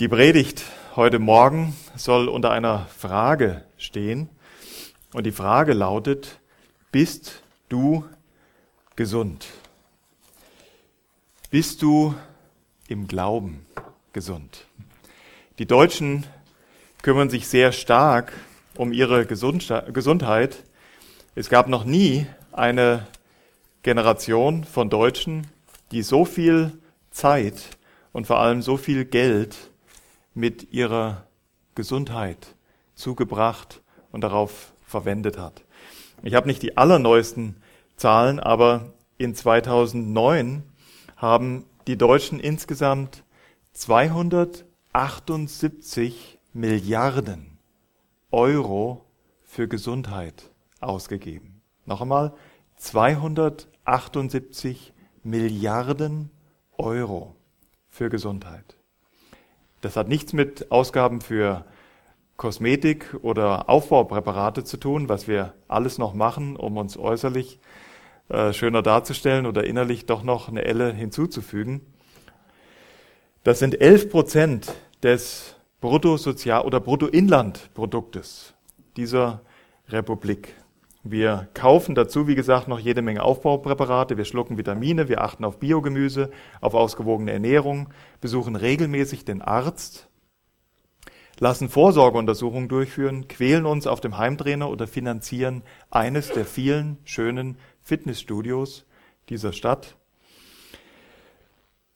Die Predigt heute Morgen soll unter einer Frage stehen. Und die Frage lautet, bist du gesund? Bist du im Glauben gesund? Die Deutschen kümmern sich sehr stark um ihre Gesundheit. Es gab noch nie eine Generation von Deutschen, die so viel Zeit und vor allem so viel Geld mit ihrer Gesundheit zugebracht und darauf verwendet hat. Ich habe nicht die allerneuesten Zahlen, aber in 2009 haben die Deutschen insgesamt 278 Milliarden Euro für Gesundheit ausgegeben. Noch einmal, 278 Milliarden Euro für Gesundheit. Das hat nichts mit Ausgaben für Kosmetik oder Aufbaupräparate zu tun, was wir alles noch machen, um uns äußerlich äh, schöner darzustellen oder innerlich doch noch eine Elle hinzuzufügen. Das sind 11 Prozent des Bruttosozial- oder Bruttoinlandproduktes dieser Republik. Wir kaufen dazu, wie gesagt, noch jede Menge Aufbaupräparate, wir schlucken Vitamine, wir achten auf Biogemüse, auf ausgewogene Ernährung, besuchen regelmäßig den Arzt, lassen Vorsorgeuntersuchungen durchführen, quälen uns auf dem Heimtrainer oder finanzieren eines der vielen schönen Fitnessstudios dieser Stadt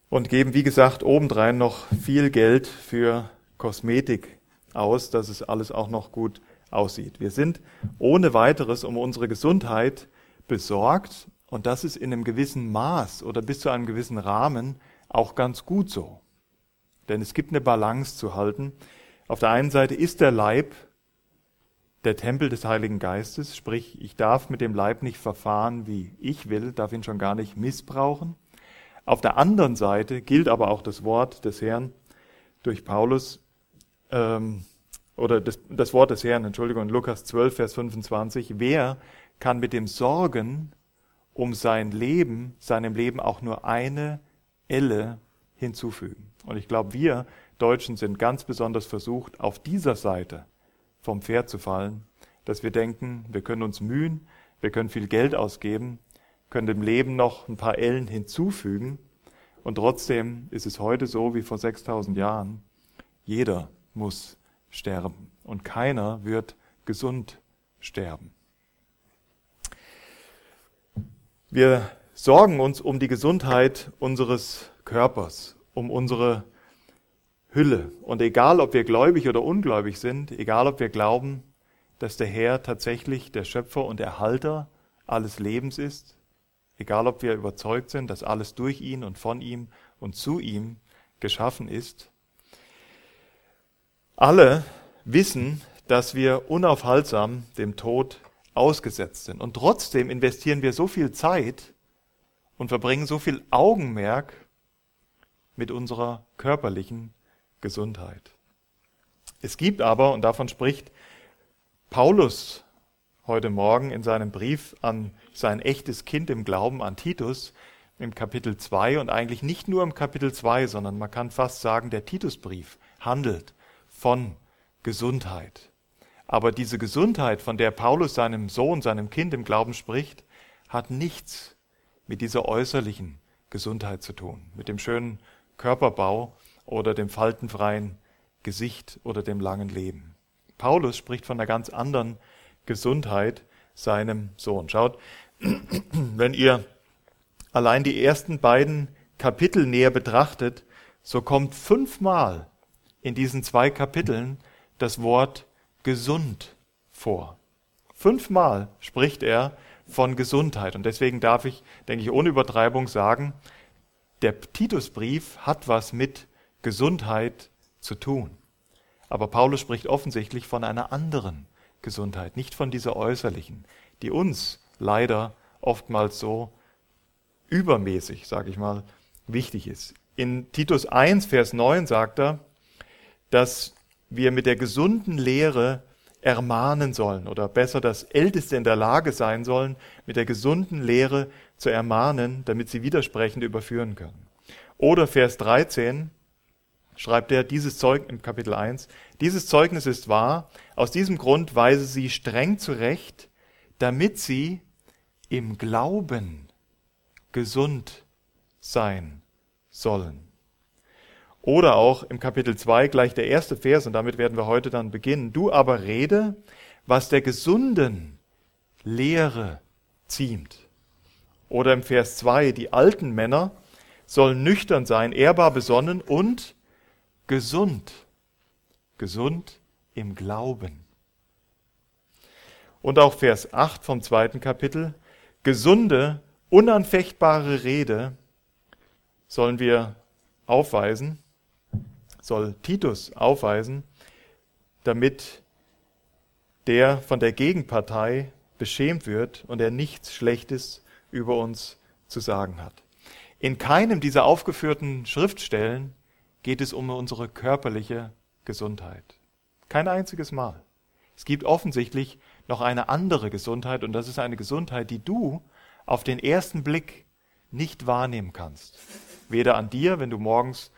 und geben, wie gesagt, obendrein noch viel Geld für Kosmetik aus, dass es alles auch noch gut aussieht. Wir sind ohne weiteres um unsere Gesundheit besorgt und das ist in einem gewissen Maß oder bis zu einem gewissen Rahmen auch ganz gut so. Denn es gibt eine Balance zu halten. Auf der einen Seite ist der Leib der Tempel des Heiligen Geistes, sprich, ich darf mit dem Leib nicht verfahren, wie ich will, darf ihn schon gar nicht missbrauchen. Auf der anderen Seite gilt aber auch das Wort des Herrn durch Paulus, ähm, oder das, das Wort des Herrn, Entschuldigung, Lukas 12, Vers 25, wer kann mit dem Sorgen um sein Leben, seinem Leben auch nur eine Elle hinzufügen? Und ich glaube, wir Deutschen sind ganz besonders versucht, auf dieser Seite vom Pferd zu fallen, dass wir denken, wir können uns mühen, wir können viel Geld ausgeben, können dem Leben noch ein paar Ellen hinzufügen und trotzdem ist es heute so wie vor 6000 Jahren. Jeder muss sterben und keiner wird gesund sterben. Wir sorgen uns um die Gesundheit unseres Körpers, um unsere Hülle. Und egal, ob wir gläubig oder ungläubig sind, egal, ob wir glauben, dass der Herr tatsächlich der Schöpfer und Erhalter alles Lebens ist, egal, ob wir überzeugt sind, dass alles durch ihn und von ihm und zu ihm geschaffen ist, alle wissen, dass wir unaufhaltsam dem Tod ausgesetzt sind. Und trotzdem investieren wir so viel Zeit und verbringen so viel Augenmerk mit unserer körperlichen Gesundheit. Es gibt aber, und davon spricht Paulus heute Morgen in seinem Brief an sein echtes Kind im Glauben an Titus, im Kapitel 2 und eigentlich nicht nur im Kapitel 2, sondern man kann fast sagen, der Titusbrief handelt von Gesundheit. Aber diese Gesundheit, von der Paulus seinem Sohn, seinem Kind im Glauben spricht, hat nichts mit dieser äußerlichen Gesundheit zu tun, mit dem schönen Körperbau oder dem faltenfreien Gesicht oder dem langen Leben. Paulus spricht von einer ganz anderen Gesundheit seinem Sohn. Schaut, wenn ihr allein die ersten beiden Kapitel näher betrachtet, so kommt fünfmal in diesen zwei Kapiteln das Wort gesund vor. Fünfmal spricht er von Gesundheit. Und deswegen darf ich, denke ich, ohne Übertreibung sagen, der Titusbrief hat was mit Gesundheit zu tun. Aber Paulus spricht offensichtlich von einer anderen Gesundheit, nicht von dieser äußerlichen, die uns leider oftmals so übermäßig, sage ich mal, wichtig ist. In Titus 1, Vers 9 sagt er, dass wir mit der gesunden Lehre ermahnen sollen oder besser das Älteste in der Lage sein sollen, mit der gesunden Lehre zu ermahnen, damit sie widersprechend überführen können. Oder Vers 13, schreibt er dieses Zeug im Kapitel 1, dieses Zeugnis ist wahr, aus diesem Grund weise sie streng zurecht, damit sie im Glauben gesund sein sollen. Oder auch im Kapitel 2 gleich der erste Vers, und damit werden wir heute dann beginnen. Du aber rede, was der gesunden Lehre ziemt. Oder im Vers 2, die alten Männer sollen nüchtern sein, ehrbar besonnen und gesund. Gesund im Glauben. Und auch Vers 8 vom zweiten Kapitel, gesunde, unanfechtbare Rede sollen wir aufweisen, soll Titus aufweisen, damit der von der Gegenpartei beschämt wird und er nichts Schlechtes über uns zu sagen hat. In keinem dieser aufgeführten Schriftstellen geht es um unsere körperliche Gesundheit. Kein einziges Mal. Es gibt offensichtlich noch eine andere Gesundheit und das ist eine Gesundheit, die du auf den ersten Blick nicht wahrnehmen kannst. Weder an dir, wenn du morgens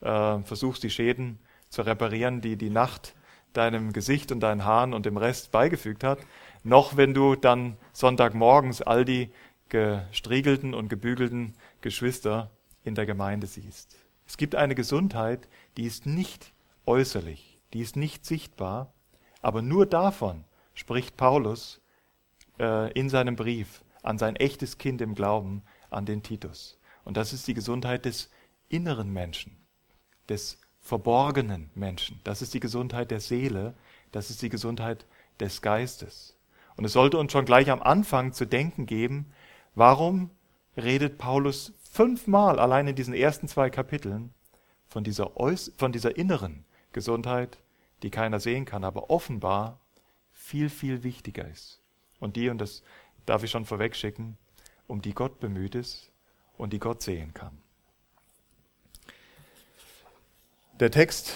äh, versuchst, die Schäden zu reparieren, die die Nacht deinem Gesicht und deinen Haaren und dem Rest beigefügt hat, noch wenn du dann Sonntagmorgens all die gestriegelten und gebügelten Geschwister in der Gemeinde siehst. Es gibt eine Gesundheit, die ist nicht äußerlich, die ist nicht sichtbar, aber nur davon spricht Paulus äh, in seinem Brief an sein echtes Kind im Glauben, an den Titus. Und das ist die Gesundheit des inneren Menschen des verborgenen Menschen. Das ist die Gesundheit der Seele, das ist die Gesundheit des Geistes. Und es sollte uns schon gleich am Anfang zu denken geben, warum redet Paulus fünfmal allein in diesen ersten zwei Kapiteln von dieser, von dieser inneren Gesundheit, die keiner sehen kann, aber offenbar viel, viel wichtiger ist. Und die, und das darf ich schon vorwegschicken, um die Gott bemüht ist und die Gott sehen kann. Der Text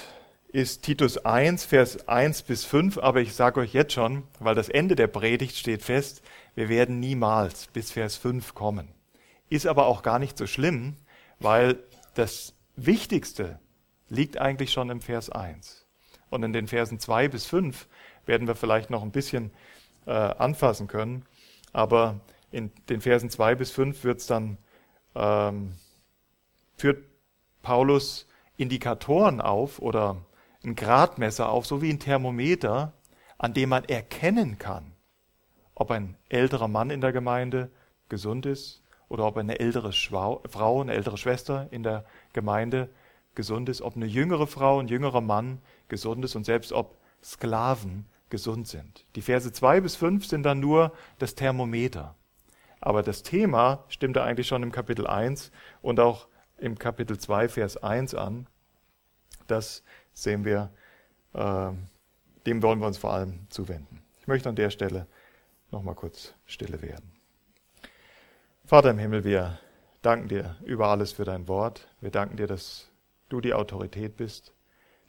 ist Titus 1, Vers 1 bis 5, aber ich sage euch jetzt schon, weil das Ende der Predigt steht fest, wir werden niemals bis Vers 5 kommen. Ist aber auch gar nicht so schlimm, weil das Wichtigste liegt eigentlich schon im Vers 1. Und in den Versen 2 bis 5 werden wir vielleicht noch ein bisschen äh, anfassen können, aber in den Versen 2 bis 5 wird's dann, ähm, führt Paulus Indikatoren auf oder ein Gradmesser auf, so wie ein Thermometer, an dem man erkennen kann, ob ein älterer Mann in der Gemeinde gesund ist oder ob eine ältere Frau, eine ältere Schwester in der Gemeinde gesund ist, ob eine jüngere Frau, ein jüngerer Mann gesund ist und selbst ob Sklaven gesund sind. Die Verse 2 bis 5 sind dann nur das Thermometer. Aber das Thema stimmte eigentlich schon im Kapitel 1 und auch im Kapitel 2, Vers 1 an. Das sehen wir, äh, dem wollen wir uns vor allem zuwenden. Ich möchte an der Stelle nochmal kurz stille werden. Vater im Himmel, wir danken dir über alles für dein Wort. Wir danken dir, dass du die Autorität bist,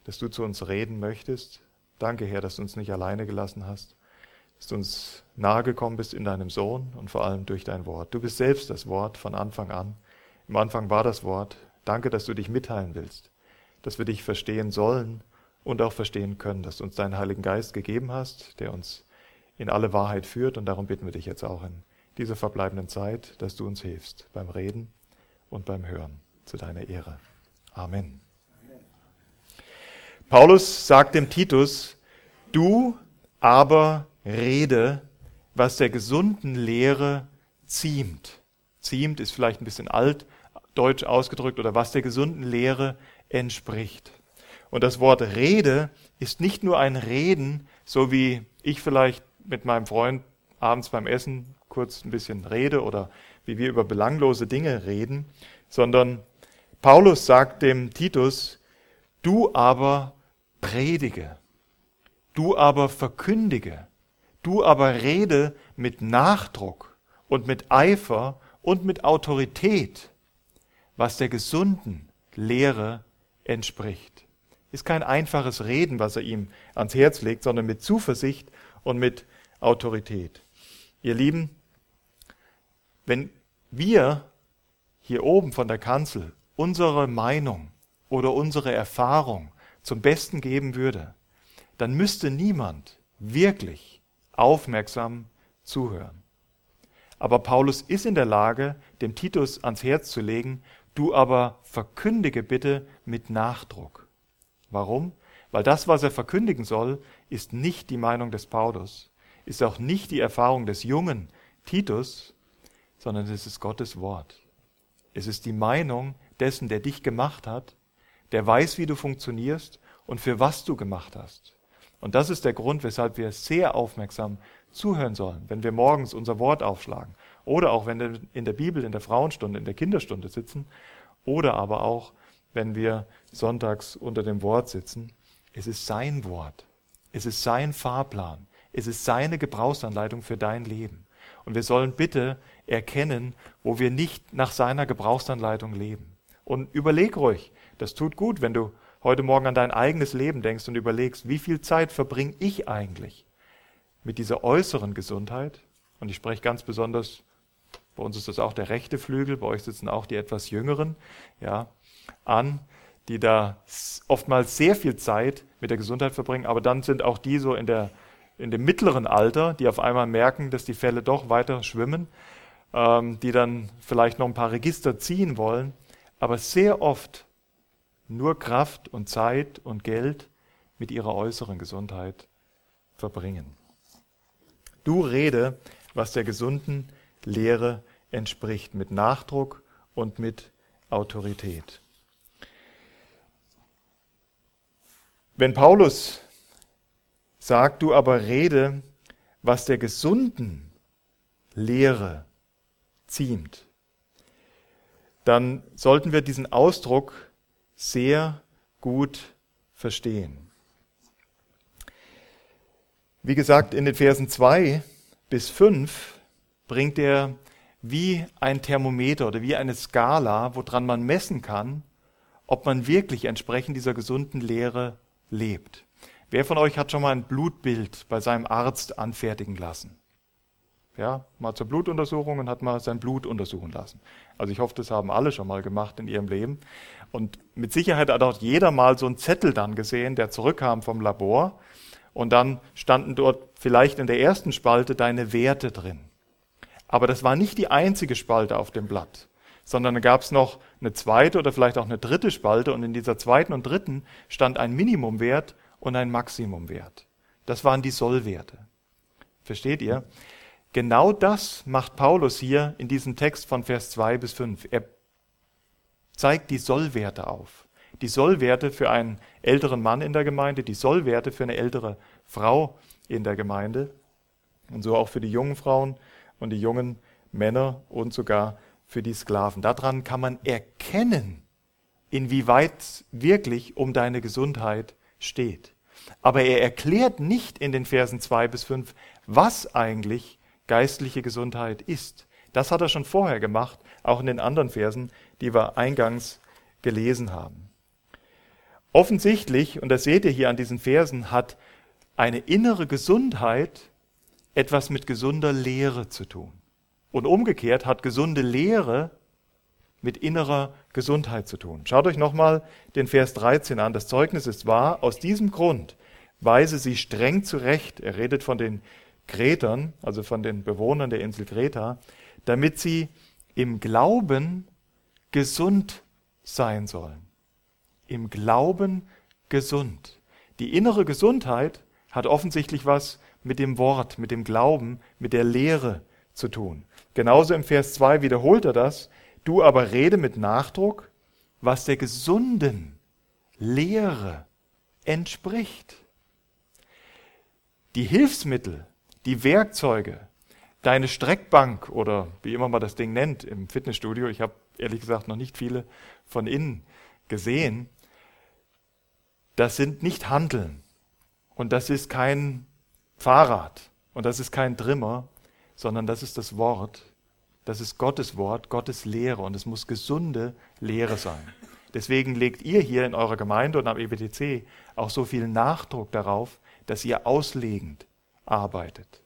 dass du zu uns reden möchtest. Danke, Herr, dass du uns nicht alleine gelassen hast, dass du uns nahegekommen bist in deinem Sohn und vor allem durch dein Wort. Du bist selbst das Wort von Anfang an. Im Anfang war das Wort. Danke, dass du dich mitteilen willst, dass wir dich verstehen sollen und auch verstehen können, dass du uns deinen Heiligen Geist gegeben hast, der uns in alle Wahrheit führt. Und darum bitten wir dich jetzt auch in dieser verbleibenden Zeit, dass du uns hilfst beim Reden und beim Hören zu deiner Ehre. Amen. Paulus sagt dem Titus, du aber rede, was der gesunden Lehre ziemt. Ziemt ist vielleicht ein bisschen alt, deutsch ausgedrückt, oder was der gesunden Lehre entspricht. Und das Wort Rede ist nicht nur ein Reden, so wie ich vielleicht mit meinem Freund abends beim Essen kurz ein bisschen rede oder wie wir über belanglose Dinge reden, sondern Paulus sagt dem Titus, du aber predige, du aber verkündige, du aber rede mit Nachdruck und mit Eifer und mit Autorität was der gesunden Lehre entspricht. Ist kein einfaches Reden, was er ihm ans Herz legt, sondern mit Zuversicht und mit Autorität. Ihr Lieben, wenn wir hier oben von der Kanzel unsere Meinung, oder unsere Erfahrung zum Besten geben würde, dann müsste niemand wirklich aufmerksam zuhören. Aber Paulus ist in der Lage, dem Titus ans Herz zu legen, du aber verkündige bitte mit Nachdruck. Warum? Weil das, was er verkündigen soll, ist nicht die Meinung des Paulus, ist auch nicht die Erfahrung des jungen Titus, sondern es ist Gottes Wort. Es ist die Meinung dessen, der dich gemacht hat, der weiß, wie du funktionierst und für was du gemacht hast. Und das ist der Grund, weshalb wir sehr aufmerksam zuhören sollen, wenn wir morgens unser Wort aufschlagen oder auch wenn wir in der Bibel, in der Frauenstunde, in der Kinderstunde sitzen oder aber auch, wenn wir sonntags unter dem Wort sitzen. Es ist sein Wort. Es ist sein Fahrplan. Es ist seine Gebrauchsanleitung für dein Leben. Und wir sollen bitte erkennen, wo wir nicht nach seiner Gebrauchsanleitung leben. Und überleg ruhig, das tut gut, wenn du heute Morgen an dein eigenes Leben denkst und überlegst, wie viel Zeit verbringe ich eigentlich mit dieser äußeren Gesundheit? Und ich spreche ganz besonders, bei uns ist das auch der rechte Flügel, bei euch sitzen auch die etwas jüngeren, ja, an die da oftmals sehr viel Zeit mit der Gesundheit verbringen, aber dann sind auch die so in, der, in dem mittleren Alter, die auf einmal merken, dass die Fälle doch weiter schwimmen, ähm, die dann vielleicht noch ein paar Register ziehen wollen, aber sehr oft nur Kraft und Zeit und Geld mit ihrer äußeren Gesundheit verbringen. Du rede, was der gesunden Lehre entspricht, mit Nachdruck und mit Autorität. Wenn Paulus sagt, du aber rede, was der gesunden Lehre ziemt, dann sollten wir diesen Ausdruck sehr gut verstehen. Wie gesagt, in den Versen 2 bis 5 bringt er wie ein Thermometer oder wie eine Skala, woran man messen kann, ob man wirklich entsprechend dieser gesunden Lehre lebt. Wer von euch hat schon mal ein Blutbild bei seinem Arzt anfertigen lassen? Ja, mal zur Blutuntersuchung und hat mal sein Blut untersuchen lassen. Also ich hoffe, das haben alle schon mal gemacht in ihrem Leben. Und mit Sicherheit hat auch jeder mal so einen Zettel dann gesehen, der zurückkam vom Labor. Und dann standen dort vielleicht in der ersten Spalte deine Werte drin. Aber das war nicht die einzige Spalte auf dem Blatt, sondern da gab es noch eine zweite oder vielleicht auch eine dritte Spalte und in dieser zweiten und dritten stand ein Minimumwert und ein Maximumwert. Das waren die Sollwerte. Versteht ihr? Genau das macht Paulus hier in diesem Text von Vers 2 bis 5. Er zeigt die Sollwerte auf. Die Sollwerte für einen älteren Mann in der Gemeinde, die Sollwerte für eine ältere Frau in der Gemeinde und so auch für die jungen Frauen und die jungen Männer und sogar für die Sklaven. Daran kann man erkennen, inwieweit wirklich um deine Gesundheit steht. Aber er erklärt nicht in den Versen 2 bis 5, was eigentlich geistliche Gesundheit ist. Das hat er schon vorher gemacht, auch in den anderen Versen, die wir eingangs gelesen haben. Offensichtlich, und das seht ihr hier an diesen Versen, hat eine innere Gesundheit etwas mit gesunder Lehre zu tun. Und umgekehrt hat gesunde Lehre mit innerer Gesundheit zu tun. Schaut euch nochmal den Vers 13 an. Das Zeugnis ist wahr. Aus diesem Grund weise sie streng zurecht. Er redet von den Kretern, also von den Bewohnern der Insel Kreta, damit sie im Glauben gesund sein sollen. Im Glauben gesund. Die innere Gesundheit hat offensichtlich was mit dem Wort, mit dem Glauben, mit der Lehre zu tun. Genauso im Vers 2 wiederholt er das. Du aber rede mit Nachdruck, was der gesunden Lehre entspricht. Die Hilfsmittel, die Werkzeuge, deine Streckbank oder wie immer man das Ding nennt im Fitnessstudio, ich habe ehrlich gesagt noch nicht viele von innen gesehen, das sind nicht Handeln und das ist kein Fahrrad und das ist kein Trimmer, sondern das ist das Wort, das ist Gottes Wort, Gottes Lehre und es muss gesunde Lehre sein. Deswegen legt ihr hier in eurer Gemeinde und am EBTC auch so viel Nachdruck darauf, dass ihr auslegend arbeitet.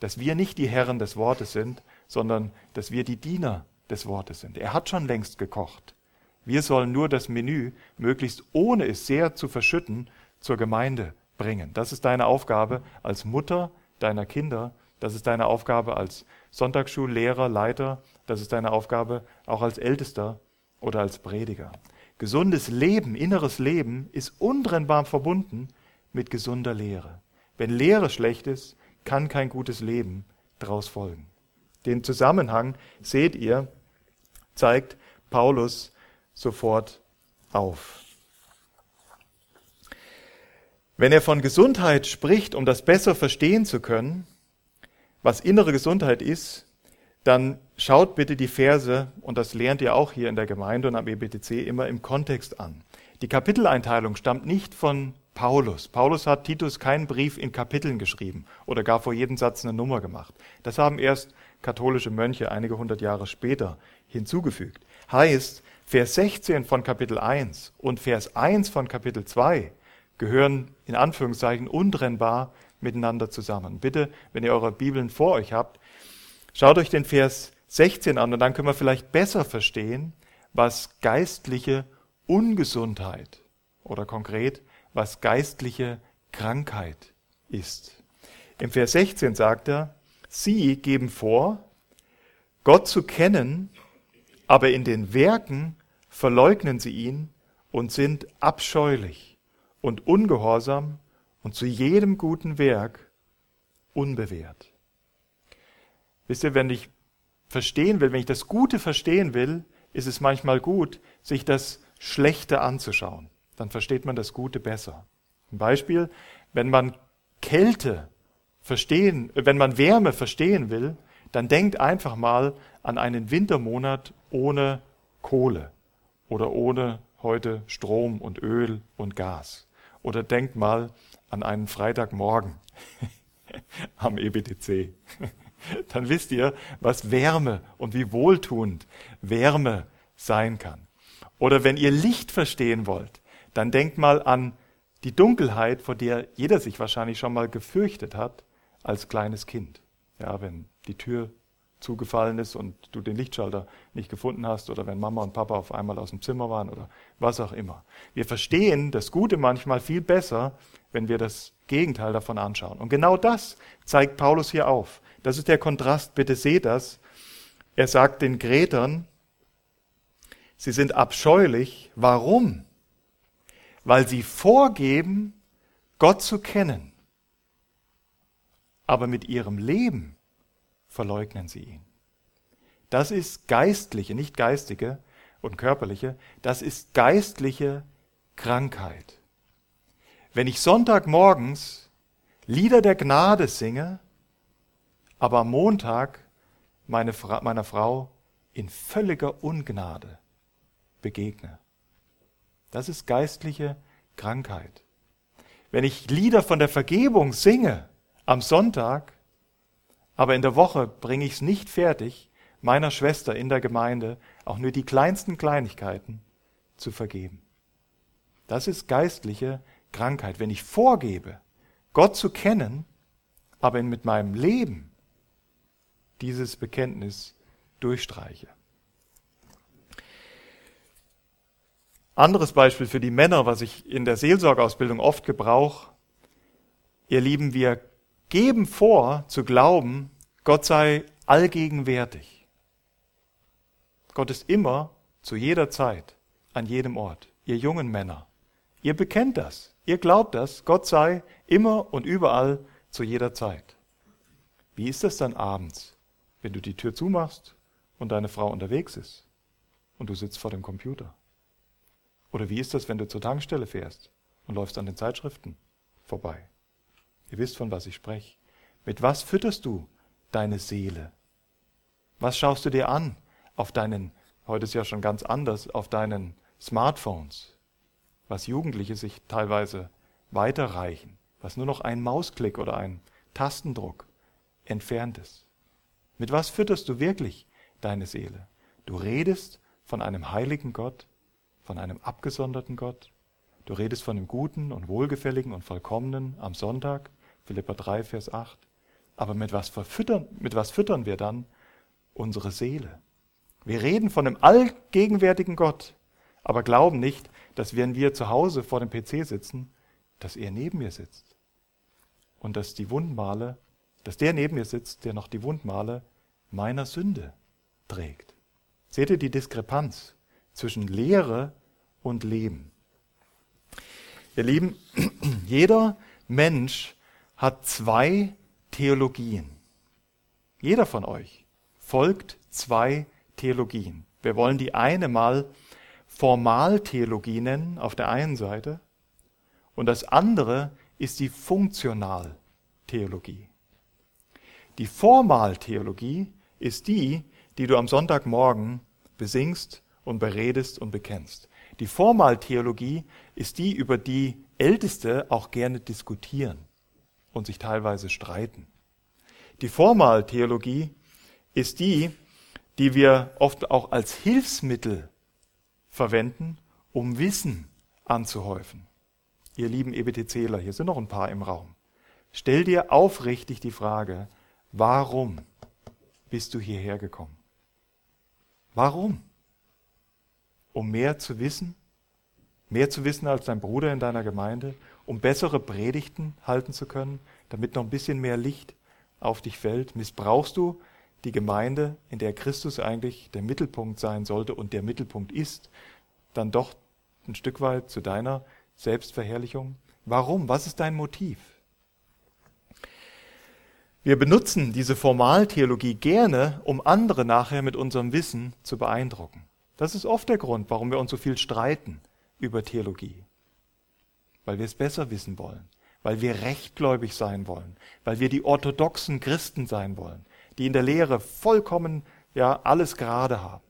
Dass wir nicht die Herren des Wortes sind, sondern dass wir die Diener des Wortes sind. Er hat schon längst gekocht. Wir sollen nur das Menü möglichst ohne es sehr zu verschütten zur Gemeinde bringen. Das ist deine Aufgabe als Mutter deiner Kinder. Das ist deine Aufgabe als Sonntagsschullehrer, Leiter. Das ist deine Aufgabe auch als Ältester oder als Prediger. Gesundes Leben, inneres Leben ist untrennbar verbunden mit gesunder Lehre. Wenn Lehre schlecht ist, kann kein gutes Leben daraus folgen. Den Zusammenhang seht ihr, zeigt Paulus sofort auf. Wenn er von Gesundheit spricht, um das besser verstehen zu können, was innere Gesundheit ist, dann schaut bitte die Verse, und das lernt ihr auch hier in der Gemeinde und am EBTC immer im Kontext an. Die Kapiteleinteilung stammt nicht von Paulus. Paulus hat Titus keinen Brief in Kapiteln geschrieben oder gar vor jedem Satz eine Nummer gemacht. Das haben erst katholische Mönche einige hundert Jahre später hinzugefügt. Heißt, Vers 16 von Kapitel 1 und Vers 1 von Kapitel 2 gehören in Anführungszeichen untrennbar miteinander zusammen. Bitte, wenn ihr eure Bibeln vor euch habt, schaut euch den Vers 16 an und dann können wir vielleicht besser verstehen, was geistliche Ungesundheit oder konkret was geistliche Krankheit ist. Im Vers 16 sagt er, Sie geben vor, Gott zu kennen, aber in den Werken verleugnen sie ihn und sind abscheulich und ungehorsam und zu jedem guten Werk unbewehrt. Wisst ihr, wenn ich verstehen will, wenn ich das Gute verstehen will, ist es manchmal gut, sich das Schlechte anzuschauen dann versteht man das Gute besser. Ein Beispiel, wenn man Kälte verstehen, wenn man Wärme verstehen will, dann denkt einfach mal an einen Wintermonat ohne Kohle oder ohne heute Strom und Öl und Gas. Oder denkt mal an einen Freitagmorgen am EBTC. Dann wisst ihr, was Wärme und wie wohltuend Wärme sein kann. Oder wenn ihr Licht verstehen wollt, dann denk mal an die Dunkelheit, vor der jeder sich wahrscheinlich schon mal gefürchtet hat als kleines Kind. Ja, wenn die Tür zugefallen ist und du den Lichtschalter nicht gefunden hast oder wenn Mama und Papa auf einmal aus dem Zimmer waren oder was auch immer. Wir verstehen das Gute manchmal viel besser, wenn wir das Gegenteil davon anschauen. Und genau das zeigt Paulus hier auf. Das ist der Kontrast, bitte seht das. Er sagt den Gretern, sie sind abscheulich. Warum? weil sie vorgeben, Gott zu kennen. Aber mit ihrem Leben verleugnen sie ihn. Das ist geistliche, nicht geistige und körperliche, das ist geistliche Krankheit. Wenn ich Sonntagmorgens Lieder der Gnade singe, aber am Montag meine Fra meiner Frau in völliger Ungnade begegne, das ist geistliche Krankheit. Wenn ich Lieder von der Vergebung singe am Sonntag, aber in der Woche bringe ich es nicht fertig, meiner Schwester in der Gemeinde auch nur die kleinsten Kleinigkeiten zu vergeben. Das ist geistliche Krankheit. Wenn ich vorgebe, Gott zu kennen, aber mit meinem Leben dieses Bekenntnis durchstreiche. Anderes Beispiel für die Männer, was ich in der Seelsorgeausbildung oft gebrauche. Ihr Lieben, wir geben vor zu glauben, Gott sei allgegenwärtig. Gott ist immer, zu jeder Zeit, an jedem Ort. Ihr jungen Männer, ihr bekennt das, ihr glaubt das, Gott sei immer und überall zu jeder Zeit. Wie ist das dann abends, wenn du die Tür zumachst und deine Frau unterwegs ist und du sitzt vor dem Computer? Oder wie ist das, wenn du zur Tankstelle fährst und läufst an den Zeitschriften vorbei? Ihr wisst, von was ich spreche. Mit was fütterst du deine Seele? Was schaust du dir an auf deinen, heute ist ja schon ganz anders, auf deinen Smartphones? Was Jugendliche sich teilweise weiterreichen, was nur noch ein Mausklick oder ein Tastendruck entfernt ist. Mit was fütterst du wirklich deine Seele? Du redest von einem heiligen Gott, von einem abgesonderten Gott. Du redest von dem Guten und Wohlgefälligen und Vollkommenen am Sonntag, Philippa 3, Vers 8. Aber mit was, verfüttern, mit was füttern wir dann unsere Seele? Wir reden von einem allgegenwärtigen Gott, aber glauben nicht, dass wenn wir zu Hause vor dem PC sitzen, dass er neben mir sitzt. Und dass die Wundmale, dass der neben mir sitzt, der noch die Wundmale meiner Sünde trägt. Seht ihr die Diskrepanz zwischen Lehre und Leben? Ihr Lieben, jeder Mensch hat zwei Theologien. Jeder von euch folgt zwei Theologien. Wir wollen die eine mal Formaltheologie nennen auf der einen Seite und das andere ist die Funktionaltheologie. Die Formaltheologie ist die, die du am Sonntagmorgen besingst und beredest und bekennst. Die Formaltheologie ist die, über die Älteste auch gerne diskutieren und sich teilweise streiten. Die Formaltheologie ist die, die wir oft auch als Hilfsmittel verwenden, um Wissen anzuhäufen. Ihr lieben EBTCler, hier sind noch ein paar im Raum. Stell dir aufrichtig die Frage, warum bist du hierher gekommen? Warum? Um mehr zu wissen? Mehr zu wissen als dein Bruder in deiner Gemeinde? Um bessere Predigten halten zu können? Damit noch ein bisschen mehr Licht auf dich fällt? Missbrauchst du die Gemeinde, in der Christus eigentlich der Mittelpunkt sein sollte und der Mittelpunkt ist, dann doch ein Stück weit zu deiner Selbstverherrlichung? Warum? Was ist dein Motiv? Wir benutzen diese Formaltheologie gerne, um andere nachher mit unserem Wissen zu beeindrucken. Das ist oft der Grund, warum wir uns so viel streiten über Theologie. Weil wir es besser wissen wollen, weil wir rechtgläubig sein wollen, weil wir die orthodoxen Christen sein wollen, die in der Lehre vollkommen ja alles gerade haben.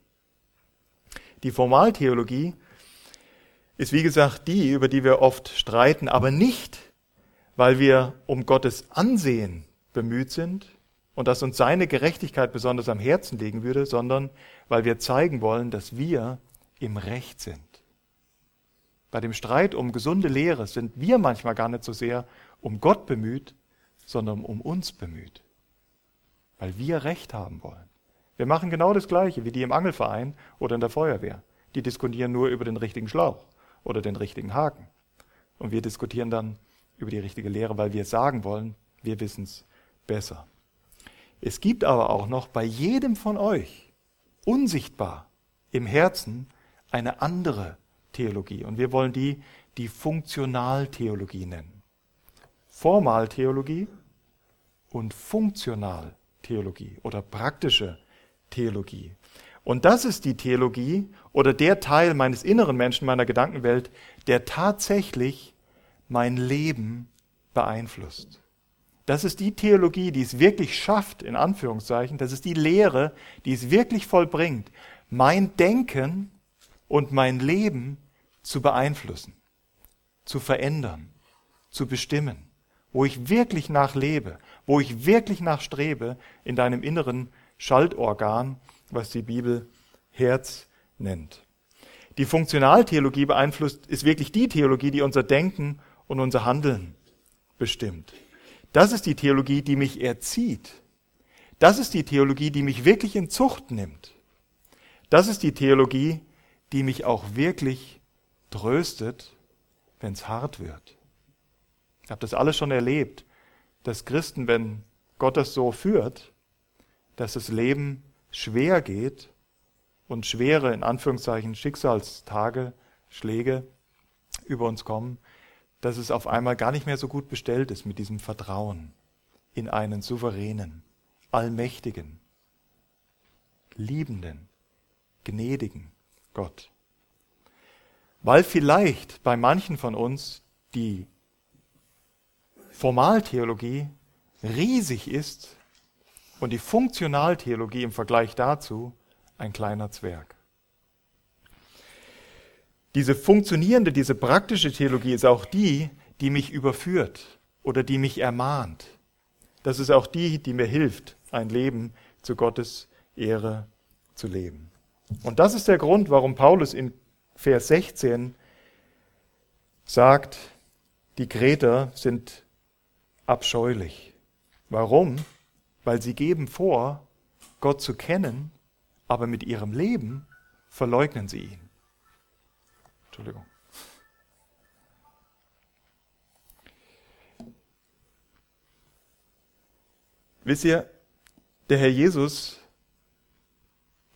Die Formaltheologie ist wie gesagt die, über die wir oft streiten, aber nicht, weil wir um Gottes Ansehen bemüht sind und dass uns seine Gerechtigkeit besonders am Herzen liegen würde, sondern weil wir zeigen wollen, dass wir im Recht sind. Bei dem Streit um gesunde Lehre sind wir manchmal gar nicht so sehr um Gott bemüht, sondern um uns bemüht weil wir Recht haben wollen. Wir machen genau das Gleiche wie die im Angelverein oder in der Feuerwehr. Die diskutieren nur über den richtigen Schlauch oder den richtigen Haken. Und wir diskutieren dann über die richtige Lehre, weil wir sagen wollen, wir wissen es besser. Es gibt aber auch noch bei jedem von euch unsichtbar im Herzen eine andere Theologie. Und wir wollen die die Funktionaltheologie nennen. Formaltheologie und Funktionaltheologie. Theologie oder praktische Theologie. Und das ist die Theologie oder der Teil meines inneren Menschen, meiner Gedankenwelt, der tatsächlich mein Leben beeinflusst. Das ist die Theologie, die es wirklich schafft, in Anführungszeichen, das ist die Lehre, die es wirklich vollbringt, mein Denken und mein Leben zu beeinflussen, zu verändern, zu bestimmen wo ich wirklich nachlebe, wo ich wirklich nachstrebe in deinem inneren Schaltorgan, was die Bibel Herz nennt. Die Funktionaltheologie beeinflusst, ist wirklich die Theologie, die unser Denken und unser Handeln bestimmt. Das ist die Theologie, die mich erzieht. Das ist die Theologie, die mich wirklich in Zucht nimmt. Das ist die Theologie, die mich auch wirklich tröstet, wenn es hart wird. Ich habe das alles schon erlebt, dass Christen, wenn Gott das so führt, dass das Leben schwer geht und schwere, in Anführungszeichen, Schicksalstage, Schläge über uns kommen, dass es auf einmal gar nicht mehr so gut bestellt ist mit diesem Vertrauen in einen souveränen, allmächtigen, liebenden, gnädigen Gott. Weil vielleicht bei manchen von uns die Formaltheologie riesig ist und die Funktionaltheologie im Vergleich dazu ein kleiner Zwerg. Diese funktionierende, diese praktische Theologie ist auch die, die mich überführt oder die mich ermahnt. Das ist auch die, die mir hilft, ein Leben zu Gottes Ehre zu leben. Und das ist der Grund, warum Paulus in Vers 16 sagt, die Kreter sind abscheulich. Warum? Weil sie geben vor, Gott zu kennen, aber mit ihrem Leben verleugnen sie ihn. Entschuldigung. Wisst ihr, der Herr Jesus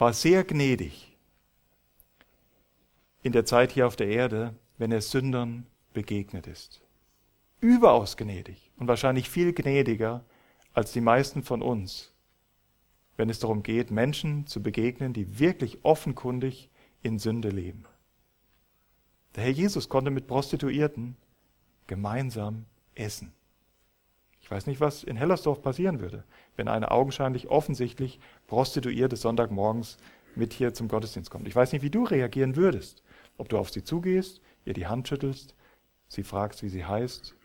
war sehr gnädig in der Zeit hier auf der Erde, wenn er Sündern begegnet ist. Überaus gnädig und wahrscheinlich viel gnädiger als die meisten von uns, wenn es darum geht, Menschen zu begegnen, die wirklich offenkundig in Sünde leben. Der Herr Jesus konnte mit Prostituierten gemeinsam essen. Ich weiß nicht, was in Hellersdorf passieren würde, wenn eine augenscheinlich offensichtlich Prostituierte Sonntagmorgens mit hier zum Gottesdienst kommt. Ich weiß nicht, wie du reagieren würdest. Ob du auf sie zugehst, ihr die Hand schüttelst, sie fragst, wie sie heißt,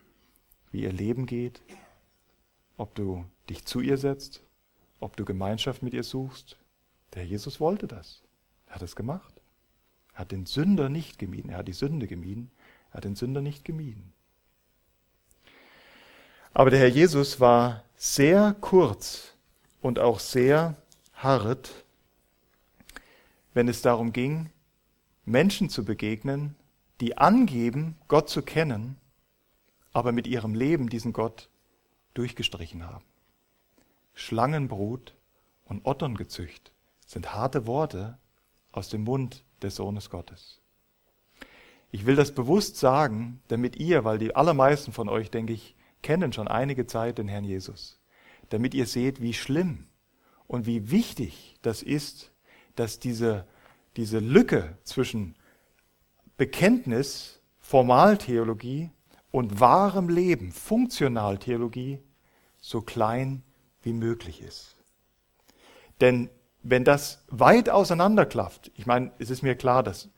wie ihr Leben geht, ob du dich zu ihr setzt, ob du Gemeinschaft mit ihr suchst. Der Jesus wollte das. Er hat es gemacht. Er hat den Sünder nicht gemieden. Er hat die Sünde gemieden. Er hat den Sünder nicht gemieden. Aber der Herr Jesus war sehr kurz und auch sehr hart, wenn es darum ging, Menschen zu begegnen, die angeben, Gott zu kennen, aber mit ihrem Leben diesen Gott durchgestrichen haben. Schlangenbrut und Otterngezücht sind harte Worte aus dem Mund des Sohnes Gottes. Ich will das bewusst sagen, damit ihr, weil die allermeisten von euch, denke ich, kennen schon einige Zeit den Herrn Jesus, damit ihr seht, wie schlimm und wie wichtig das ist, dass diese, diese Lücke zwischen Bekenntnis, Formaltheologie und wahrem Leben, Funktionaltheologie, so klein wie möglich ist. Denn wenn das weit auseinanderklafft, ich meine, es ist mir klar, dass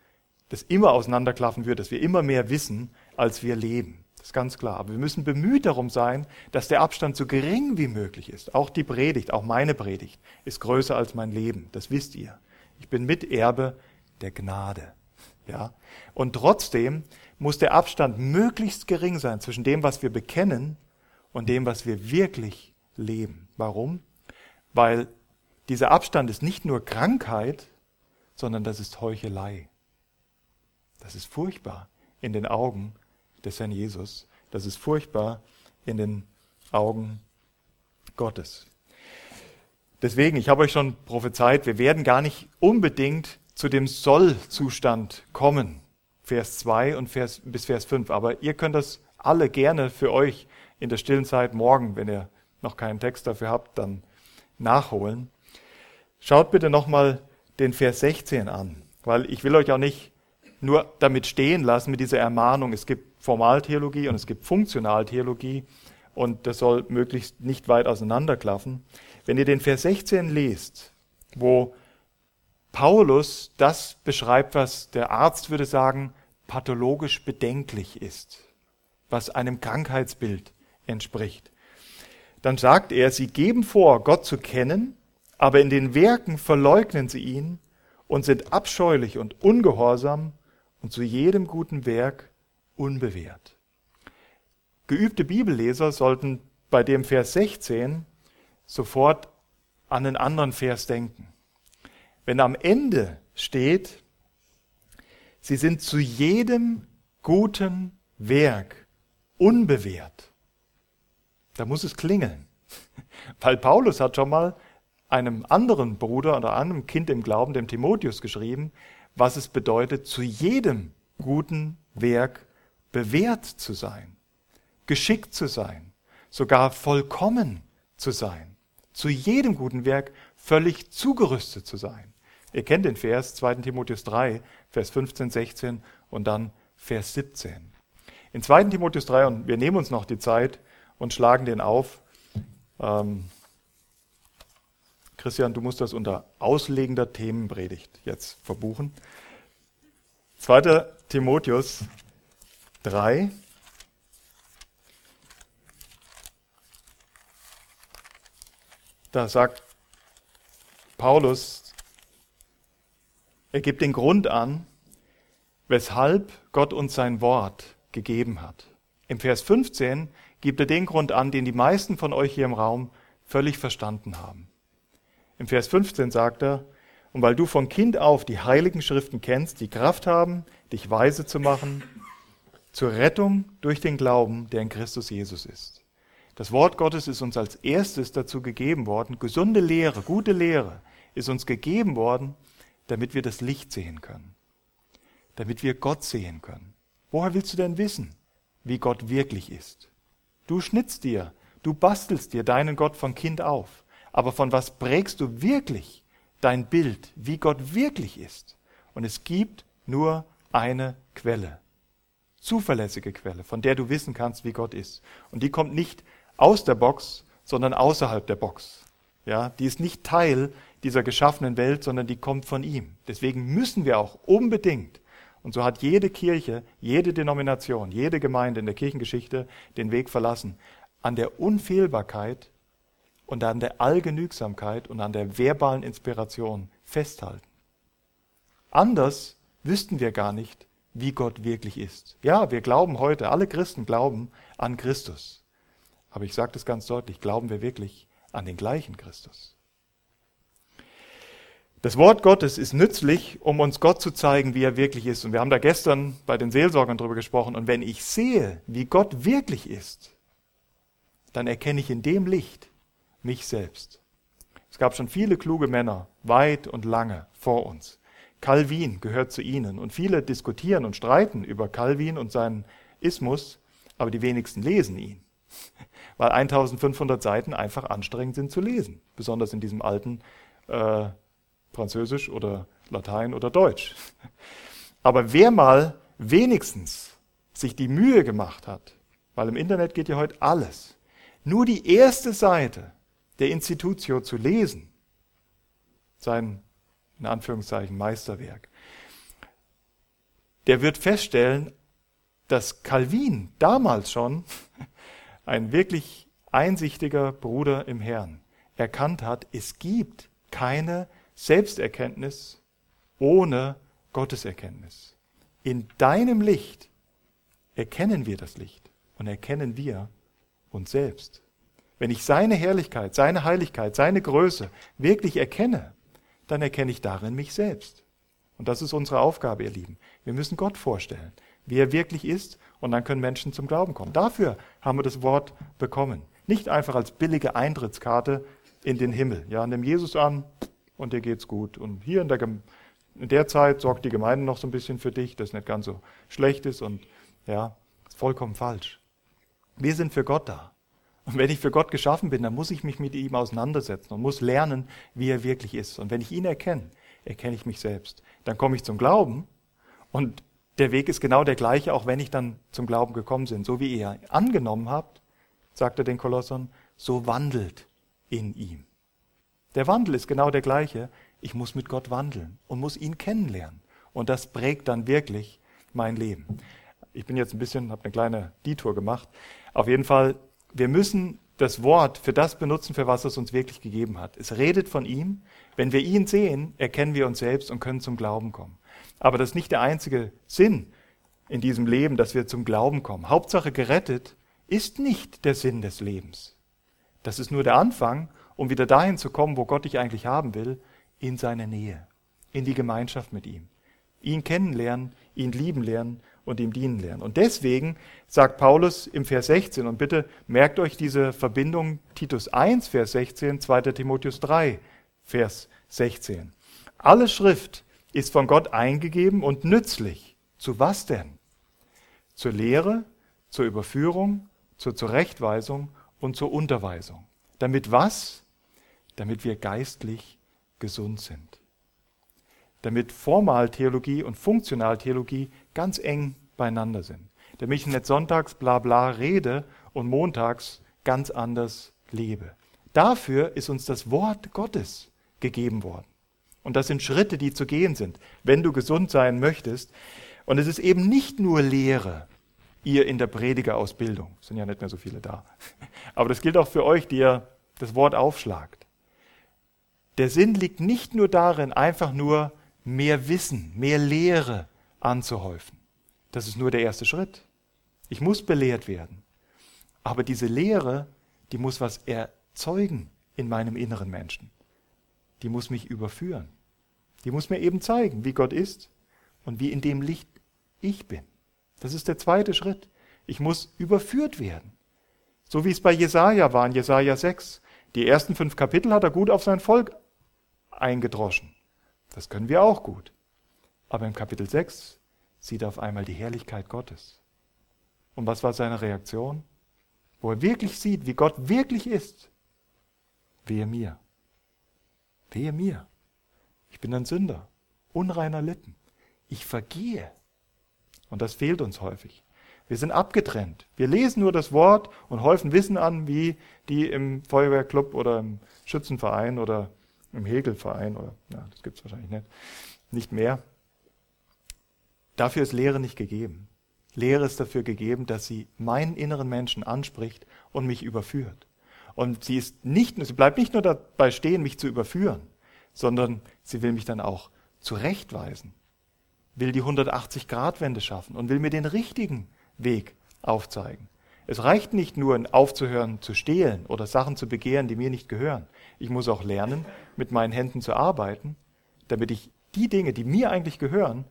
das immer auseinanderklaffen wird, dass wir immer mehr wissen, als wir leben. Das ist ganz klar. Aber wir müssen bemüht darum sein, dass der Abstand so gering wie möglich ist. Auch die Predigt, auch meine Predigt, ist größer als mein Leben. Das wisst ihr. Ich bin Miterbe der Gnade. Ja? Und trotzdem muss der Abstand möglichst gering sein zwischen dem, was wir bekennen und dem, was wir wirklich leben. Warum? Weil dieser Abstand ist nicht nur Krankheit, sondern das ist Heuchelei. Das ist furchtbar in den Augen des Herrn Jesus. Das ist furchtbar in den Augen Gottes. Deswegen, ich habe euch schon prophezeit, wir werden gar nicht unbedingt zu dem Soll-Zustand kommen. Vers 2 und Vers, bis Vers 5. Aber ihr könnt das alle gerne für euch in der stillen Zeit morgen, wenn ihr noch keinen Text dafür habt, dann nachholen. Schaut bitte nochmal den Vers 16 an, weil ich will euch auch nicht nur damit stehen lassen mit dieser Ermahnung, es gibt Formaltheologie und es gibt Funktionaltheologie und das soll möglichst nicht weit auseinanderklaffen. Wenn ihr den Vers 16 lest, wo Paulus das beschreibt, was der Arzt würde sagen, pathologisch bedenklich ist, was einem Krankheitsbild entspricht. Dann sagt er, sie geben vor, Gott zu kennen, aber in den Werken verleugnen sie ihn und sind abscheulich und ungehorsam und zu jedem guten Werk unbewehrt. Geübte Bibelleser sollten bei dem Vers 16 sofort an einen anderen Vers denken. Wenn am Ende steht, sie sind zu jedem guten Werk unbewehrt, da muss es klingeln. Weil Paulus hat schon mal einem anderen Bruder oder einem Kind im Glauben, dem Timotheus, geschrieben, was es bedeutet, zu jedem guten Werk bewährt zu sein, geschickt zu sein, sogar vollkommen zu sein, zu jedem guten Werk völlig zugerüstet zu sein. Ihr kennt den Vers 2 Timotheus 3, Vers 15, 16 und dann Vers 17. In 2 Timotheus 3, und wir nehmen uns noch die Zeit und schlagen den auf. Ähm, Christian, du musst das unter auslegender Themenpredigt jetzt verbuchen. 2. Timotheus 3. Da sagt Paulus er gibt den Grund an, weshalb Gott uns sein Wort gegeben hat. Im Vers 15 gibt er den Grund an, den die meisten von euch hier im Raum völlig verstanden haben. Im Vers 15 sagt er, und weil du von Kind auf die heiligen Schriften kennst, die Kraft haben, dich weise zu machen zur Rettung durch den Glauben, der in Christus Jesus ist. Das Wort Gottes ist uns als erstes dazu gegeben worden. Gesunde Lehre, gute Lehre ist uns gegeben worden, damit wir das Licht sehen können. Damit wir Gott sehen können. Woher willst du denn wissen, wie Gott wirklich ist? Du schnitzt dir, du bastelst dir deinen Gott von Kind auf. Aber von was prägst du wirklich dein Bild, wie Gott wirklich ist? Und es gibt nur eine Quelle. Zuverlässige Quelle, von der du wissen kannst, wie Gott ist. Und die kommt nicht aus der Box, sondern außerhalb der Box. Ja, die ist nicht Teil dieser geschaffenen Welt, sondern die kommt von ihm. Deswegen müssen wir auch unbedingt, und so hat jede Kirche, jede Denomination, jede Gemeinde in der Kirchengeschichte den Weg verlassen, an der Unfehlbarkeit und an der Allgenügsamkeit und an der verbalen Inspiration festhalten. Anders wüssten wir gar nicht, wie Gott wirklich ist. Ja, wir glauben heute, alle Christen glauben an Christus. Aber ich sage das ganz deutlich, glauben wir wirklich an den gleichen Christus? Das Wort Gottes ist nützlich, um uns Gott zu zeigen, wie er wirklich ist. Und wir haben da gestern bei den Seelsorgern drüber gesprochen. Und wenn ich sehe, wie Gott wirklich ist, dann erkenne ich in dem Licht mich selbst. Es gab schon viele kluge Männer, weit und lange vor uns. Calvin gehört zu ihnen. Und viele diskutieren und streiten über Calvin und seinen Ismus, aber die wenigsten lesen ihn weil 1500 Seiten einfach anstrengend sind zu lesen, besonders in diesem alten äh, Französisch oder Latein oder Deutsch. Aber wer mal wenigstens sich die Mühe gemacht hat, weil im Internet geht ja heute alles, nur die erste Seite der Institutio zu lesen, sein in Anführungszeichen Meisterwerk, der wird feststellen, dass Calvin damals schon ein wirklich einsichtiger Bruder im Herrn erkannt hat, es gibt keine Selbsterkenntnis ohne Gotteserkenntnis. In deinem Licht erkennen wir das Licht und erkennen wir uns selbst. Wenn ich seine Herrlichkeit, seine Heiligkeit, seine Größe wirklich erkenne, dann erkenne ich darin mich selbst. Und das ist unsere Aufgabe, ihr Lieben. Wir müssen Gott vorstellen, wie er wirklich ist und dann können Menschen zum Glauben kommen. Dafür haben wir das Wort bekommen. Nicht einfach als billige Eintrittskarte in den Himmel. Ja, nimm Jesus an und dir geht's gut. Und hier in der, in der Zeit sorgt die Gemeinde noch so ein bisschen für dich, dass es nicht ganz so schlecht ist und ja, ist vollkommen falsch. Wir sind für Gott da. Und wenn ich für Gott geschaffen bin, dann muss ich mich mit ihm auseinandersetzen und muss lernen, wie er wirklich ist. Und wenn ich ihn erkenne, erkenne ich mich selbst. Dann komme ich zum Glauben und der Weg ist genau der gleiche, auch wenn ich dann zum Glauben gekommen bin. So wie ihr angenommen habt, sagt er den Kolossern, so wandelt in ihm. Der Wandel ist genau der gleiche. Ich muss mit Gott wandeln und muss ihn kennenlernen. Und das prägt dann wirklich mein Leben. Ich bin jetzt ein bisschen, habe eine kleine Detour gemacht. Auf jeden Fall, wir müssen das Wort für das benutzen, für was es uns wirklich gegeben hat. Es redet von ihm. Wenn wir ihn sehen, erkennen wir uns selbst und können zum Glauben kommen. Aber das ist nicht der einzige Sinn in diesem Leben, dass wir zum Glauben kommen. Hauptsache gerettet ist nicht der Sinn des Lebens. Das ist nur der Anfang, um wieder dahin zu kommen, wo Gott dich eigentlich haben will, in seine Nähe, in die Gemeinschaft mit ihm. Ihn kennenlernen, ihn lieben lernen und ihm dienen lernen. Und deswegen sagt Paulus im Vers 16, und bitte merkt euch diese Verbindung Titus 1, Vers 16, 2. Timotheus 3, Vers 16. Alle Schrift ist von Gott eingegeben und nützlich. Zu was denn? Zur Lehre, zur Überführung, zur Zurechtweisung und zur Unterweisung. Damit was? Damit wir geistlich gesund sind. Damit Formaltheologie und Funktionaltheologie ganz eng beieinander sind. Damit ich nicht sonntags bla bla rede und montags ganz anders lebe. Dafür ist uns das Wort Gottes gegeben worden. Und das sind Schritte, die zu gehen sind, wenn du gesund sein möchtest. Und es ist eben nicht nur Lehre, ihr in der Predigerausbildung. Sind ja nicht mehr so viele da. Aber das gilt auch für euch, die ihr das Wort aufschlagt. Der Sinn liegt nicht nur darin, einfach nur mehr Wissen, mehr Lehre anzuhäufen. Das ist nur der erste Schritt. Ich muss belehrt werden. Aber diese Lehre, die muss was erzeugen in meinem inneren Menschen die muss mich überführen. Die muss mir eben zeigen, wie Gott ist und wie in dem Licht ich bin. Das ist der zweite Schritt. Ich muss überführt werden. So wie es bei Jesaja war in Jesaja 6. Die ersten fünf Kapitel hat er gut auf sein Volk eingedroschen. Das können wir auch gut. Aber im Kapitel 6 sieht auf einmal die Herrlichkeit Gottes. Und was war seine Reaktion? Wo er wirklich sieht, wie Gott wirklich ist. Wehe mir. Wehe mir. Ich bin ein Sünder, unreiner Lippen. Ich vergehe. Und das fehlt uns häufig. Wir sind abgetrennt. Wir lesen nur das Wort und häufen Wissen an, wie die im Feuerwehrclub oder im Schützenverein oder im Hegelverein oder, ja, das gibt's wahrscheinlich nicht, nicht mehr. Dafür ist Lehre nicht gegeben. Lehre ist dafür gegeben, dass sie meinen inneren Menschen anspricht und mich überführt. Und sie ist nicht, sie bleibt nicht nur dabei stehen, mich zu überführen, sondern sie will mich dann auch zurechtweisen, will die 180-Grad-Wende schaffen und will mir den richtigen Weg aufzeigen. Es reicht nicht nur, aufzuhören zu stehlen oder Sachen zu begehren, die mir nicht gehören. Ich muss auch lernen, mit meinen Händen zu arbeiten, damit ich die Dinge, die mir eigentlich gehören,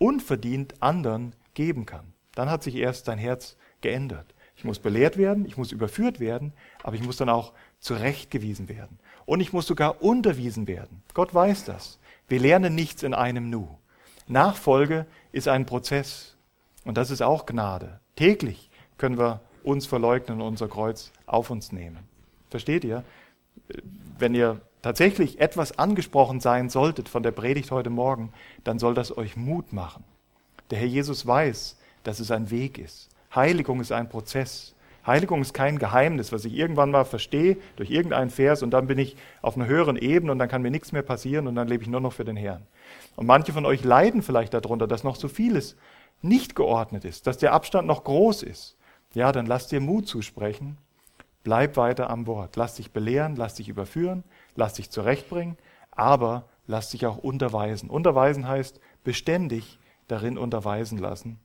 unverdient anderen geben kann. Dann hat sich erst dein Herz geändert. Ich muss belehrt werden, ich muss überführt werden, aber ich muss dann auch zurechtgewiesen werden. Und ich muss sogar unterwiesen werden. Gott weiß das. Wir lernen nichts in einem Nu. Nachfolge ist ein Prozess. Und das ist auch Gnade. Täglich können wir uns verleugnen und unser Kreuz auf uns nehmen. Versteht ihr? Wenn ihr tatsächlich etwas angesprochen sein solltet von der Predigt heute Morgen, dann soll das euch Mut machen. Der Herr Jesus weiß, dass es ein Weg ist. Heiligung ist ein Prozess. Heiligung ist kein Geheimnis, was ich irgendwann mal verstehe durch irgendeinen Vers und dann bin ich auf einer höheren Ebene und dann kann mir nichts mehr passieren und dann lebe ich nur noch für den Herrn. Und manche von euch leiden vielleicht darunter, dass noch so vieles nicht geordnet ist, dass der Abstand noch groß ist. Ja, dann lass dir Mut zusprechen. Bleib weiter am Wort. Lass dich belehren, lass dich überführen, lass dich zurechtbringen, aber lass dich auch unterweisen. Unterweisen heißt beständig darin unterweisen lassen,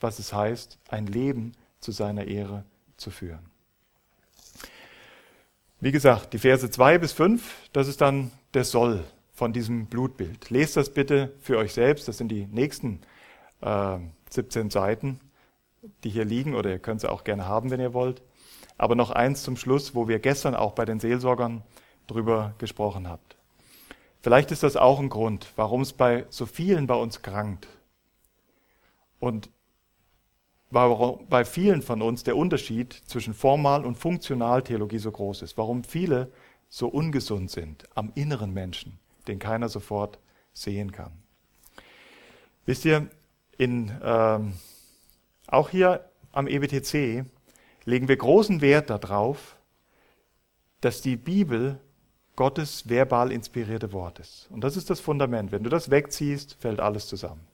was es heißt, ein Leben zu seiner Ehre zu führen. Wie gesagt, die Verse 2 bis 5, das ist dann der Soll von diesem Blutbild. Lest das bitte für euch selbst, das sind die nächsten äh, 17 Seiten, die hier liegen, oder ihr könnt sie auch gerne haben, wenn ihr wollt. Aber noch eins zum Schluss, wo wir gestern auch bei den Seelsorgern drüber gesprochen habt. Vielleicht ist das auch ein Grund, warum es bei so vielen bei uns krankt. Und warum bei vielen von uns der Unterschied zwischen Formal- und Funktionaltheologie so groß ist. Warum viele so ungesund sind am inneren Menschen, den keiner sofort sehen kann. Wisst ihr, in, ähm, auch hier am EBTC legen wir großen Wert darauf, dass die Bibel Gottes verbal inspirierte Wort ist. Und das ist das Fundament. Wenn du das wegziehst, fällt alles zusammen.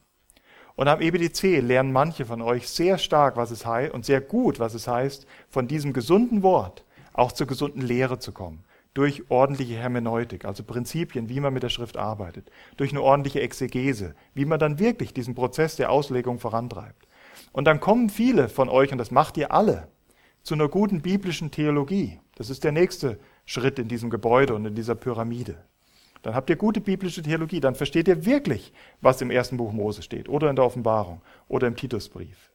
Und am EBDC lernen manche von euch sehr stark, was es heißt und sehr gut, was es heißt, von diesem gesunden Wort auch zur gesunden Lehre zu kommen. Durch ordentliche Hermeneutik, also Prinzipien, wie man mit der Schrift arbeitet. Durch eine ordentliche Exegese, wie man dann wirklich diesen Prozess der Auslegung vorantreibt. Und dann kommen viele von euch, und das macht ihr alle, zu einer guten biblischen Theologie. Das ist der nächste Schritt in diesem Gebäude und in dieser Pyramide. Dann habt ihr gute biblische Theologie, dann versteht ihr wirklich, was im ersten Buch Mose steht oder in der Offenbarung oder im Titusbrief.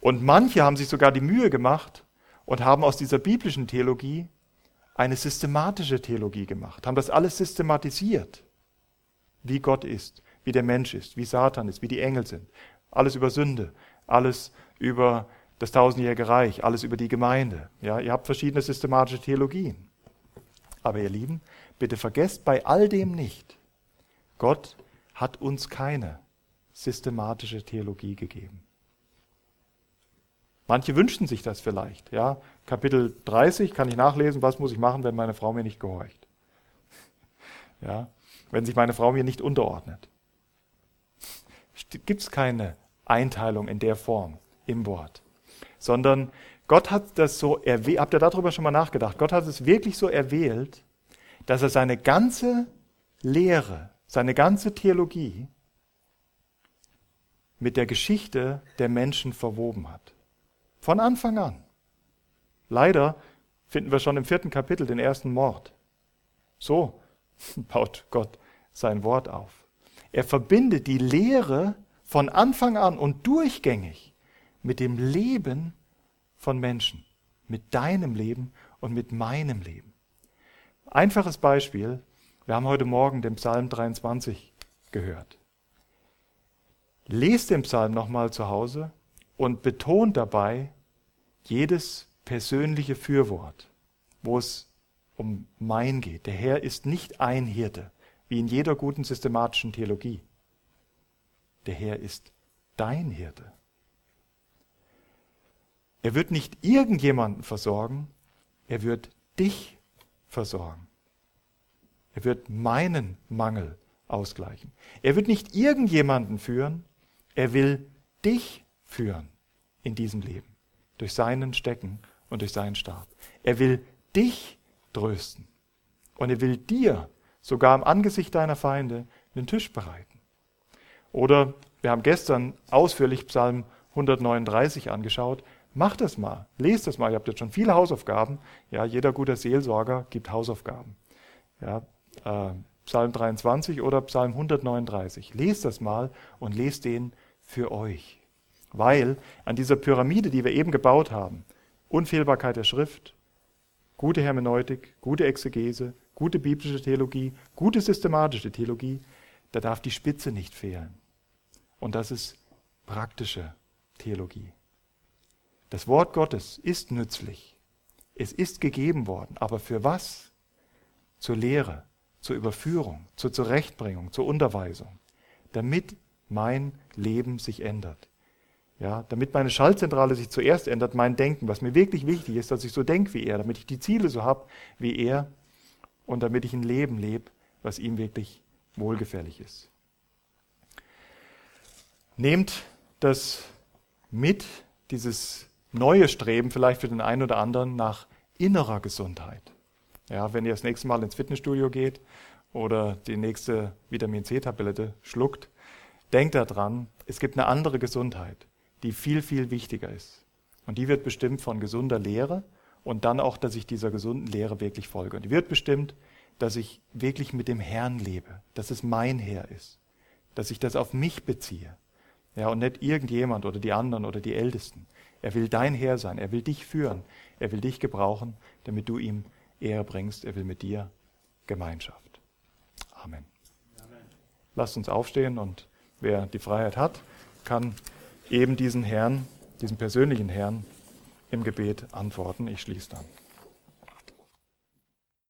Und manche haben sich sogar die Mühe gemacht und haben aus dieser biblischen Theologie eine systematische Theologie gemacht, haben das alles systematisiert, wie Gott ist, wie der Mensch ist, wie Satan ist, wie die Engel sind. Alles über Sünde, alles über das tausendjährige Reich, alles über die Gemeinde. Ja, ihr habt verschiedene systematische Theologien. Aber ihr Lieben, bitte vergesst bei all dem nicht, Gott hat uns keine systematische Theologie gegeben. Manche wünschen sich das vielleicht. Ja, Kapitel 30 kann ich nachlesen, was muss ich machen, wenn meine Frau mir nicht gehorcht. Ja, wenn sich meine Frau mir nicht unterordnet. Gibt es keine Einteilung in der Form im Wort sondern Gott hat das so erwählt, habt ihr darüber schon mal nachgedacht? Gott hat es wirklich so erwählt, dass er seine ganze Lehre, seine ganze Theologie mit der Geschichte der Menschen verwoben hat. Von Anfang an. Leider finden wir schon im vierten Kapitel den ersten Mord. So baut Gott sein Wort auf. Er verbindet die Lehre von Anfang an und durchgängig mit dem Leben von Menschen, mit deinem Leben und mit meinem Leben. Einfaches Beispiel, wir haben heute Morgen den Psalm 23 gehört. Lest den Psalm nochmal zu Hause und betont dabei jedes persönliche Fürwort, wo es um mein geht. Der Herr ist nicht ein Hirte, wie in jeder guten systematischen Theologie. Der Herr ist dein Hirte. Er wird nicht irgendjemanden versorgen, er wird dich versorgen. Er wird meinen Mangel ausgleichen. Er wird nicht irgendjemanden führen, er will dich führen in diesem Leben. Durch seinen Stecken und durch seinen Stab. Er will dich trösten. Und er will dir sogar im Angesicht deiner Feinde den Tisch bereiten. Oder wir haben gestern ausführlich Psalm 139 angeschaut. Macht das mal, lest das mal. Ihr habt jetzt schon viele Hausaufgaben. Ja, jeder guter Seelsorger gibt Hausaufgaben. Ja, äh, Psalm 23 oder Psalm 139. Lest das mal und lest den für euch. Weil an dieser Pyramide, die wir eben gebaut haben, Unfehlbarkeit der Schrift, gute Hermeneutik, gute Exegese, gute biblische Theologie, gute systematische Theologie, da darf die Spitze nicht fehlen. Und das ist praktische Theologie. Das Wort Gottes ist nützlich. Es ist gegeben worden. Aber für was? Zur Lehre, zur Überführung, zur Zurechtbringung, zur Unterweisung. Damit mein Leben sich ändert. Ja, damit meine Schaltzentrale sich zuerst ändert, mein Denken, was mir wirklich wichtig ist, dass ich so denke wie er, damit ich die Ziele so habe wie er und damit ich ein Leben lebe, was ihm wirklich wohlgefällig ist. Nehmt das mit, dieses neue Streben vielleicht für den einen oder anderen nach innerer Gesundheit. Ja, wenn ihr das nächste Mal ins Fitnessstudio geht oder die nächste Vitamin C-Tablette schluckt, denkt daran, es gibt eine andere Gesundheit, die viel, viel wichtiger ist. Und die wird bestimmt von gesunder Lehre und dann auch, dass ich dieser gesunden Lehre wirklich folge. Und die wird bestimmt, dass ich wirklich mit dem Herrn lebe, dass es mein Herr ist, dass ich das auf mich beziehe, ja, und nicht irgendjemand oder die anderen oder die Ältesten. Er will dein Herr sein. Er will dich führen. Er will dich gebrauchen, damit du ihm Ehre bringst. Er will mit dir Gemeinschaft. Amen. Amen. Lasst uns aufstehen und wer die Freiheit hat, kann eben diesen Herrn, diesen persönlichen Herrn im Gebet antworten. Ich schließe dann.